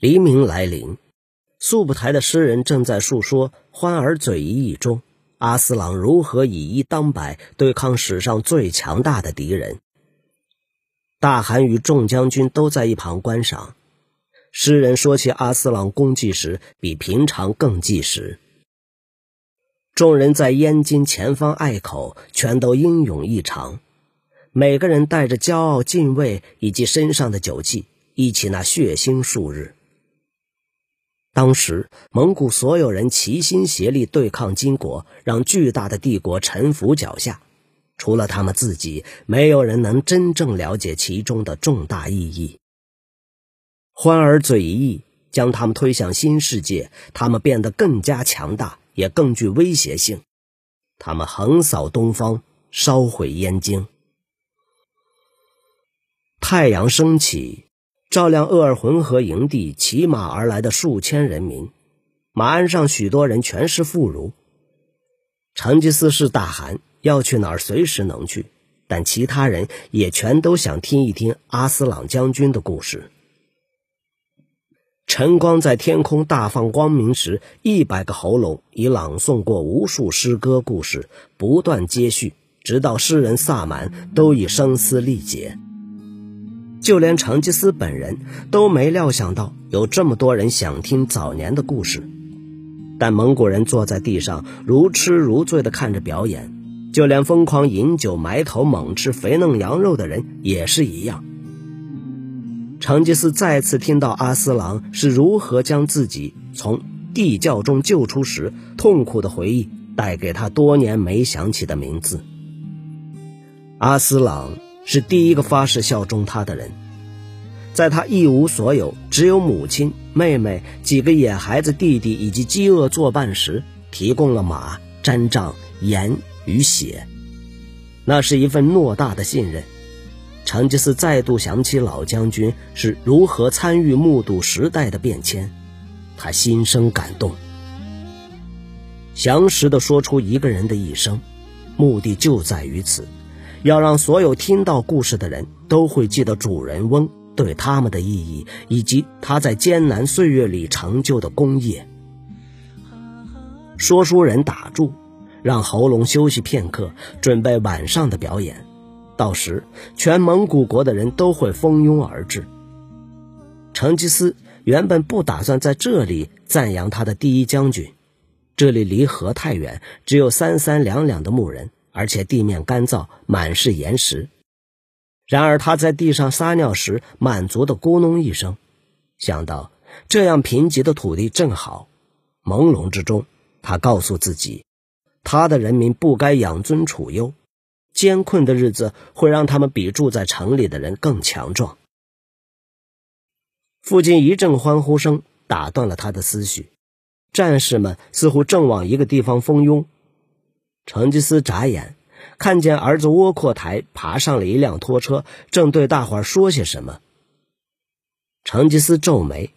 黎明来临，素不台的诗人正在述说《欢儿嘴一役》中阿斯朗如何以一当百对抗史上最强大的敌人。大汗与众将军都在一旁观赏。诗人说起阿斯朗功绩时，比平常更计时。众人在燕京前方隘口，全都英勇异常，每个人带着骄傲、敬畏以及身上的酒气，一起那血腥数日。当时，蒙古所有人齐心协力对抗金国，让巨大的帝国臣服脚下。除了他们自己，没有人能真正了解其中的重大意义。欢儿嘴一役将他们推向新世界，他们变得更加强大，也更具威胁性。他们横扫东方，烧毁燕京。太阳升起。照亮鄂尔浑河营地，骑马而来的数千人民，马鞍上许多人全是妇孺。成吉思是大汗，要去哪儿随时能去，但其他人也全都想听一听阿斯朗将军的故事。晨光在天空大放光明时，一百个喉咙已朗诵过无数诗歌故事，不断接续，直到诗人萨满都已声嘶力竭。就连成吉思本人都没料想到有这么多人想听早年的故事，但蒙古人坐在地上如痴如醉地看着表演，就连疯狂饮酒、埋头猛吃肥嫩羊肉的人也是一样。成吉思再次听到阿斯郎是如何将自己从地窖中救出时，痛苦的回忆带给他多年没想起的名字——阿斯朗。是第一个发誓效忠他的人，在他一无所有，只有母亲、妹妹、几个野孩子、弟弟以及饥饿作伴时，提供了马、毡帐、盐与血。那是一份偌大的信任。成吉思再度想起老将军是如何参与目睹时代的变迁，他心生感动，详实地说出一个人的一生，目的就在于此。要让所有听到故事的人都会记得主人翁对他们的意义，以及他在艰难岁月里成就的功业。说书人打住，让喉咙休息片刻，准备晚上的表演。到时，全蒙古国的人都会蜂拥而至。成吉思原本不打算在这里赞扬他的第一将军，这里离河太远，只有三三两两的牧人。而且地面干燥，满是岩石。然而他在地上撒尿时，满足的咕哝一声，想到这样贫瘠的土地正好。朦胧之中，他告诉自己，他的人民不该养尊处优，艰困的日子会让他们比住在城里的人更强壮。附近一阵欢呼声打断了他的思绪，战士们似乎正往一个地方蜂拥。成吉思眨眼，看见儿子窝阔台爬上了一辆拖车，正对大伙儿说些什么。成吉思皱眉，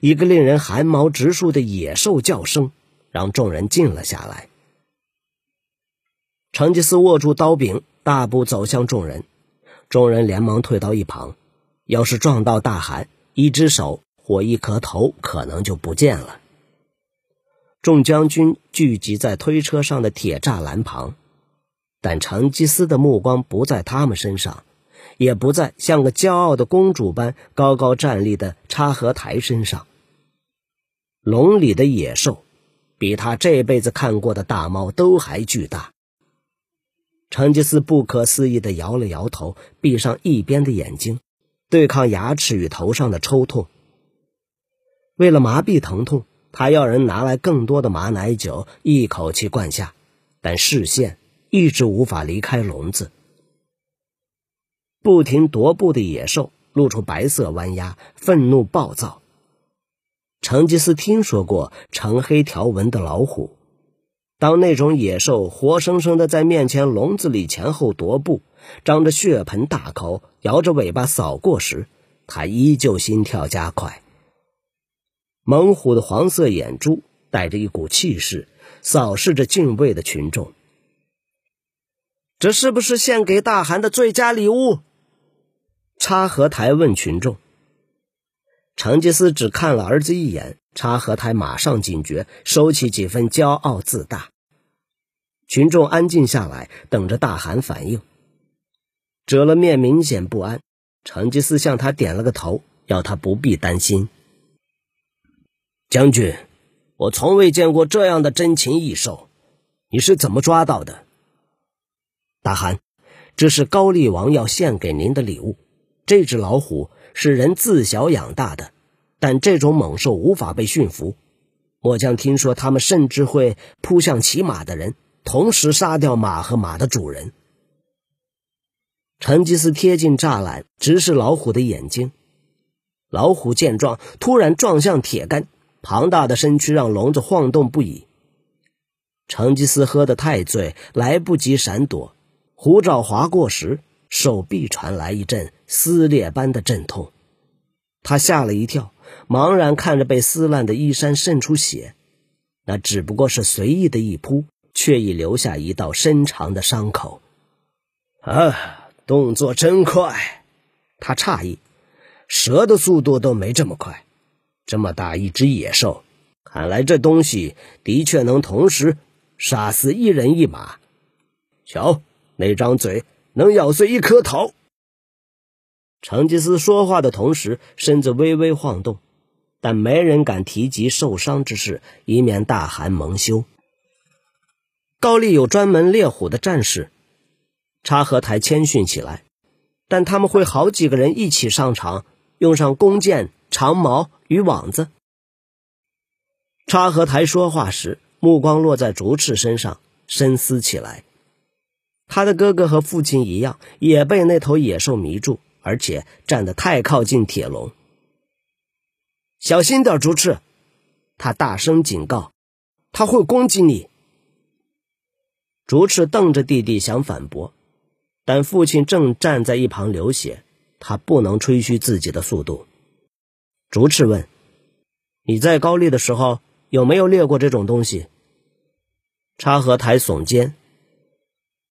一个令人寒毛直竖的野兽叫声让众人静了下来。成吉思握住刀柄，大步走向众人，众人连忙退到一旁。要是撞到大汗，一只手或一颗头可能就不见了。众将军聚集在推车上的铁栅栏旁，但成吉思的目光不在他们身上，也不在像个骄傲的公主般高高站立的插合台身上。笼里的野兽，比他这辈子看过的大猫都还巨大。成吉思不可思议地摇了摇头，闭上一边的眼睛，对抗牙齿与头上的抽痛。为了麻痹疼痛。他要人拿来更多的马奶酒，一口气灌下，但视线一直无法离开笼子。不停踱步的野兽露出白色弯牙，愤怒暴躁。成吉思听说过呈黑条纹的老虎，当那种野兽活生生的在面前笼子里前后踱步，张着血盆大口，摇着尾巴扫过时，他依旧心跳加快。猛虎的黄色眼珠带着一股气势，扫视着敬畏的群众。这是不是献给大汗的最佳礼物？插合台问群众。成吉思只看了儿子一眼，察合台马上警觉，收起几分骄傲自大。群众安静下来，等着大汗反应。折了面明显不安，成吉思向他点了个头，要他不必担心。将军，我从未见过这样的珍禽异兽，你是怎么抓到的？大汗，这是高丽王要献给您的礼物。这只老虎是人自小养大的，但这种猛兽无法被驯服。末将听说，他们甚至会扑向骑马的人，同时杀掉马和马的主人。成吉思贴近栅栏，直视老虎的眼睛。老虎见状，突然撞向铁杆。庞大的身躯让笼子晃动不已。成吉思喝得太醉，来不及闪躲，虎爪划过时，手臂传来一阵撕裂般的阵痛。他吓了一跳，茫然看着被撕烂的衣衫渗出血，那只不过是随意的一扑，却已留下一道深长的伤口。啊，动作真快！他诧异，蛇的速度都没这么快。这么大一只野兽，看来这东西的确能同时杀死一人一马。瞧，那张嘴能咬碎一颗桃。成吉思说话的同时，身子微微晃动，但没人敢提及受伤之事，以免大汗蒙羞。高丽有专门猎虎的战士，察合台谦逊起来，但他们会好几个人一起上场，用上弓箭、长矛。与网子。插合台说话时，目光落在竹赤身上，深思起来。他的哥哥和父亲一样，也被那头野兽迷住，而且站得太靠近铁笼。小心点，竹赤！他大声警告：“他会攻击你。”竹赤瞪着弟弟想反驳，但父亲正站在一旁流血，他不能吹嘘自己的速度。竹赤问：“你在高丽的时候有没有猎过这种东西？”插合台耸肩：“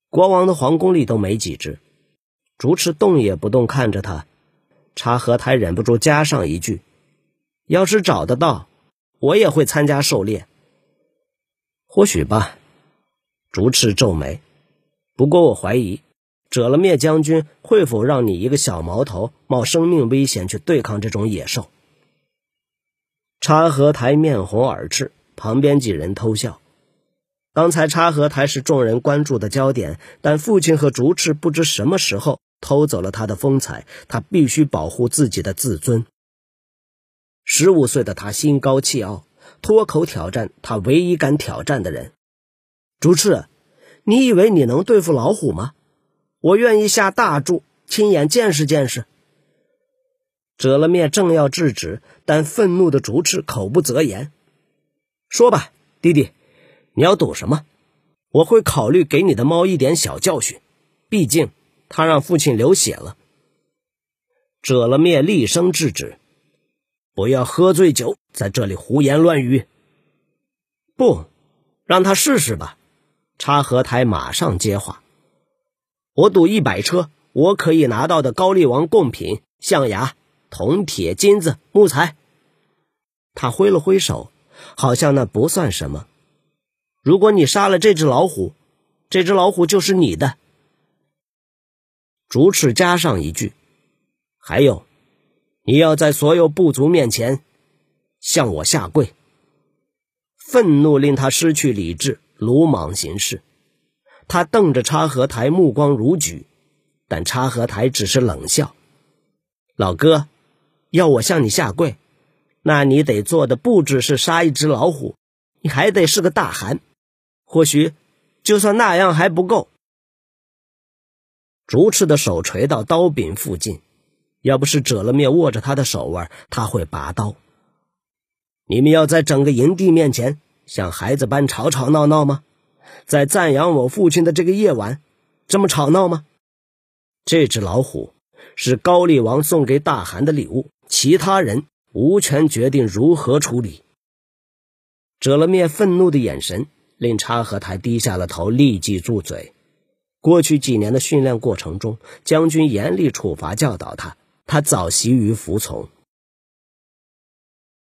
国王的皇宫里都没几只。”竹赤动也不动看着他。插合台忍不住加上一句：“要是找得到，我也会参加狩猎。”或许吧。竹赤皱眉：“不过我怀疑，折了灭将军会否让你一个小毛头冒生命危险去对抗这种野兽？”插合台面红耳赤，旁边几人偷笑。刚才插合台是众人关注的焦点，但父亲和竹赤不知什么时候偷走了他的风采，他必须保护自己的自尊。十五岁的他心高气傲，脱口挑战他唯一敢挑战的人：竹赤，你以为你能对付老虎吗？我愿意下大注，亲眼见识见识。折了面，正要制止，但愤怒的竹赤口不择言：“说吧，弟弟，你要赌什么？我会考虑给你的猫一点小教训，毕竟他让父亲流血了。”折了面厉声制止：“不要喝醉酒，在这里胡言乱语。”不，让他试试吧。插合台马上接话：“我赌一百车，我可以拿到的高丽王贡品，象牙。”铜、铁、金子、木材，他挥了挥手，好像那不算什么。如果你杀了这只老虎，这只老虎就是你的。竹赤加上一句：“还有，你要在所有部族面前向我下跪。”愤怒令他失去理智，鲁莽行事。他瞪着插合台，目光如炬，但插合台只是冷笑：“老哥。”要我向你下跪，那你得做的不只是杀一只老虎，你还得是个大汗。或许，就算那样还不够。竹赤的手垂到刀柄附近，要不是折了面握着他的手腕，他会拔刀。你们要在整个营地面前像孩子般吵吵闹闹吗？在赞扬我父亲的这个夜晚，这么吵闹吗？这只老虎是高丽王送给大汗的礼物。其他人无权决定如何处理。折了面愤怒的眼神令察合台低下了头，立即住嘴。过去几年的训练过程中，将军严厉处罚教导他，他早习于服从。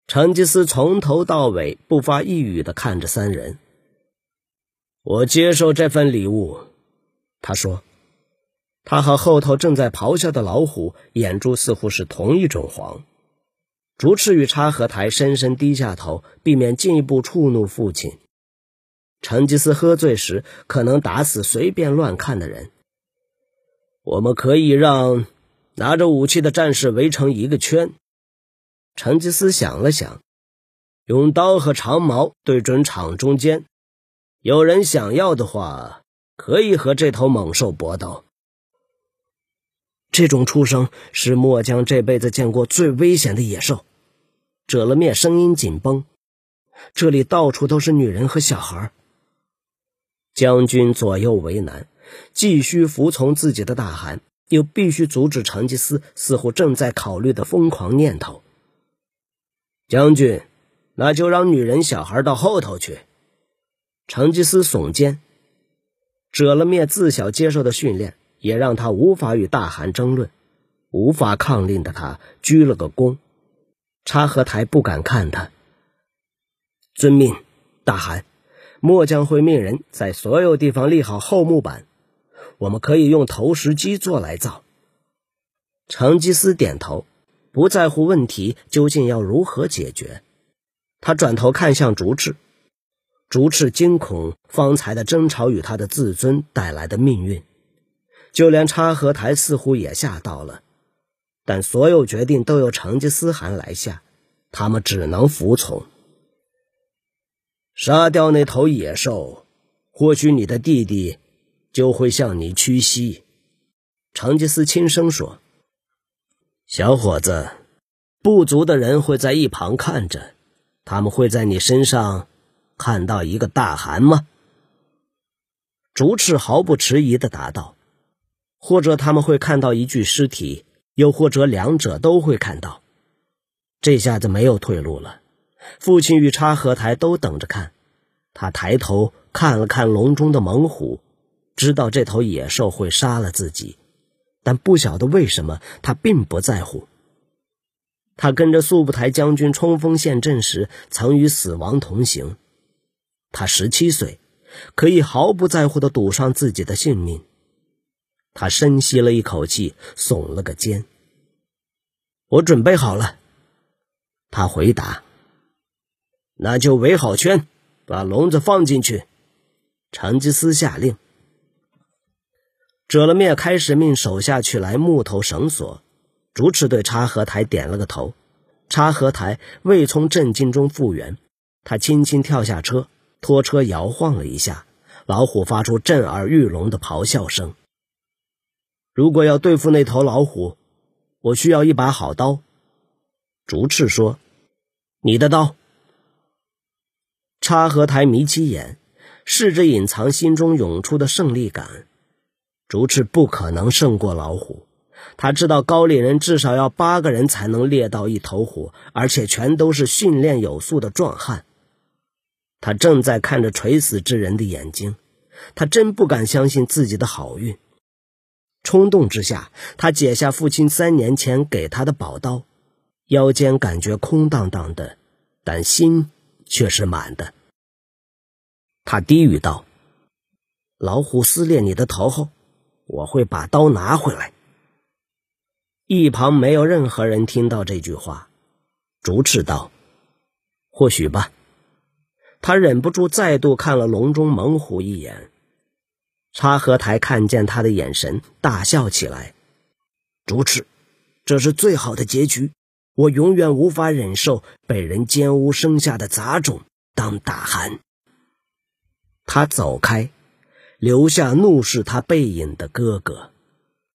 成吉思从头到尾不发一语的看着三人。我接受这份礼物，他说。他和后头正在咆哮的老虎眼珠似乎是同一种黄。竹赤与插合台深深低下头，避免进一步触怒父亲。成吉思喝醉时可能打死随便乱看的人。我们可以让拿着武器的战士围成一个圈。成吉思想了想，用刀和长矛对准场中间。有人想要的话，可以和这头猛兽搏斗。这种畜生是墨江这辈子见过最危险的野兽。折了面，声音紧绷。这里到处都是女人和小孩。将军左右为难，既需服从自己的大汗，又必须阻止成吉思似乎正在考虑的疯狂念头。将军，那就让女人、小孩到后头去。成吉思耸肩，折了面自小接受的训练，也让他无法与大汗争论，无法抗令的他鞠了个躬。察合台不敢看他。遵命，大汗。末将会命人在所有地方立好厚木板，我们可以用投石机做来造。成吉思点头，不在乎问题究竟要如何解决。他转头看向竹赤。竹赤惊恐方才的争吵与他的自尊带来的命运，就连插合台似乎也吓到了。但所有决定都由成吉思汗来下，他们只能服从。杀掉那头野兽，或许你的弟弟就会向你屈膝。”成吉思轻声说。“小伙子，部族的人会在一旁看着，他们会在你身上。”看到一个大汗吗？竹赤毫不迟疑的答道：“或者他们会看到一具尸体，又或者两者都会看到。”这下子没有退路了。父亲与插合台都等着看。他抬头看了看笼中的猛虎，知道这头野兽会杀了自己，但不晓得为什么他并不在乎。他跟着速不台将军冲锋陷阵时，曾与死亡同行。他十七岁，可以毫不在乎的赌上自己的性命。他深吸了一口气，耸了个肩。我准备好了。他回答。那就围好圈，把笼子放进去。成吉思下令。折了面开始命手下取来木头绳索。主持对插合台点了个头。插合台未从震惊中复原，他轻轻跳下车。拖车摇晃了一下，老虎发出震耳欲聋的咆哮声。如果要对付那头老虎，我需要一把好刀。竹赤说：“你的刀。”插合台眯起眼，试着隐藏心中涌出的胜利感。竹赤不可能胜过老虎，他知道高丽人至少要八个人才能猎到一头虎，而且全都是训练有素的壮汉。他正在看着垂死之人的眼睛，他真不敢相信自己的好运。冲动之下，他解下父亲三年前给他的宝刀，腰间感觉空荡荡的，但心却是满的。他低语道：“老虎撕裂你的头后，我会把刀拿回来。”一旁没有任何人听到这句话。竹赤道：“或许吧。”他忍不住再度看了笼中猛虎一眼，插合台看见他的眼神，大笑起来。竹赤，这是最好的结局。我永远无法忍受被人奸污生下的杂种当大汗。他走开，留下怒视他背影的哥哥。